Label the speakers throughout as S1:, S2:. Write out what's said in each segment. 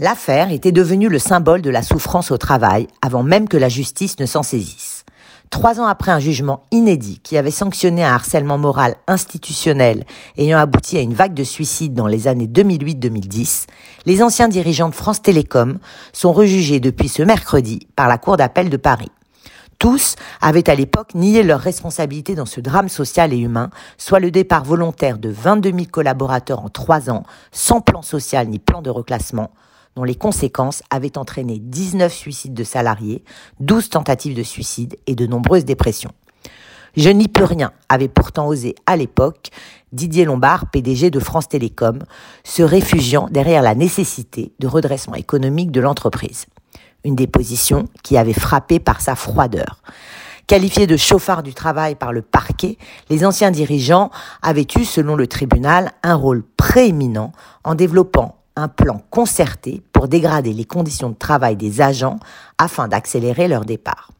S1: L'affaire était devenue le symbole de la souffrance au travail avant même que la justice ne s'en saisisse. Trois ans après un jugement inédit qui avait sanctionné un harcèlement moral institutionnel ayant abouti à une vague de suicides dans les années 2008-2010, les anciens dirigeants de France Télécom sont rejugés depuis ce mercredi par la Cour d'appel de Paris. Tous avaient à l'époque nié leur responsabilité dans ce drame social et humain, soit le départ volontaire de 22 000 collaborateurs en trois ans, sans plan social ni plan de reclassement, dont les conséquences avaient entraîné 19 suicides de salariés, 12 tentatives de suicide et de nombreuses dépressions. Je n'y peux rien avait pourtant osé à l'époque Didier Lombard, PDG de France Télécom, se réfugiant derrière la nécessité de redressement économique de l'entreprise. Une déposition qui avait frappé par sa froideur. Qualifiés de chauffards du travail par le parquet, les anciens dirigeants avaient eu, selon le tribunal, un rôle prééminent en développant un plan concerté pour dégrader les conditions de travail des agents afin d'accélérer leur départ.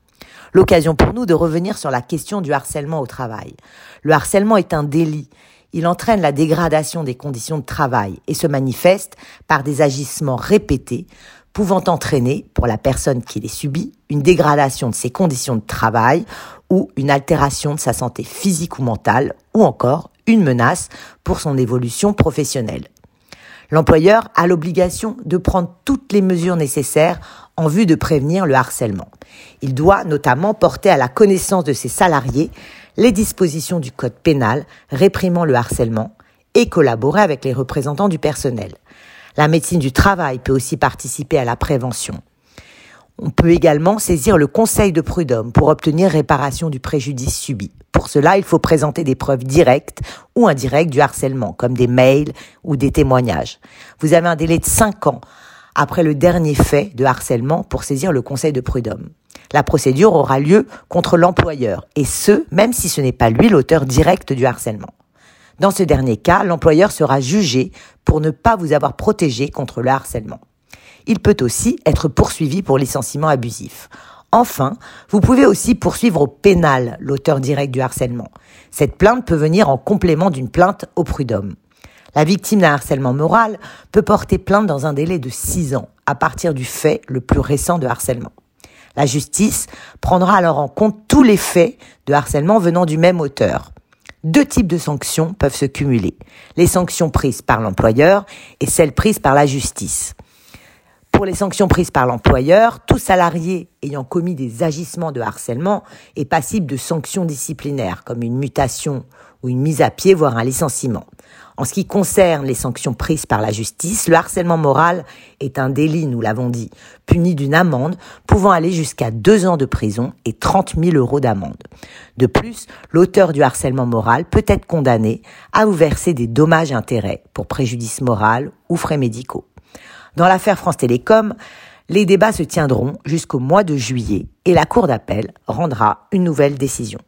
S1: L'occasion pour nous de revenir sur la question du harcèlement au travail. Le harcèlement est un délit. Il entraîne la dégradation des conditions de travail et se manifeste par des agissements répétés pouvant entraîner, pour la personne qui les subit, une dégradation de ses conditions de travail ou une altération de sa santé physique ou mentale, ou encore une menace pour son évolution professionnelle. L'employeur a l'obligation de prendre toutes les mesures nécessaires en vue de prévenir le harcèlement. Il doit notamment porter à la connaissance de ses salariés les dispositions du code pénal réprimant le harcèlement et collaborer avec les représentants du personnel. La médecine du travail peut aussi participer à la prévention. On peut également saisir le conseil de prud'homme pour obtenir réparation du préjudice subi. Pour cela, il faut présenter des preuves directes ou indirectes du harcèlement, comme des mails ou des témoignages. Vous avez un délai de 5 ans après le dernier fait de harcèlement pour saisir le conseil de prud'homme. La procédure aura lieu contre l'employeur, et ce, même si ce n'est pas lui l'auteur direct du harcèlement. Dans ce dernier cas, l'employeur sera jugé pour ne pas vous avoir protégé contre le harcèlement. Il peut aussi être poursuivi pour licenciement abusif. Enfin, vous pouvez aussi poursuivre au pénal l'auteur direct du harcèlement. Cette plainte peut venir en complément d'une plainte au prud'homme. La victime d'un harcèlement moral peut porter plainte dans un délai de 6 ans à partir du fait le plus récent de harcèlement. La justice prendra alors en compte tous les faits de harcèlement venant du même auteur. Deux types de sanctions peuvent se cumuler. Les sanctions prises par l'employeur et celles prises par la justice pour les sanctions prises par l'employeur, tout salarié ayant commis des agissements de harcèlement est passible de sanctions disciplinaires, comme une mutation ou une mise à pied, voire un licenciement. En ce qui concerne les sanctions prises par la justice, le harcèlement moral est un délit, nous l'avons dit, puni d'une amende pouvant aller jusqu'à deux ans de prison et 30 000 euros d'amende. De plus, l'auteur du harcèlement moral peut être condamné à vous verser des dommages-intérêts pour préjudice moral ou frais médicaux. Dans l'affaire France Télécom, les débats se tiendront jusqu'au mois de juillet et la Cour d'appel rendra une nouvelle décision.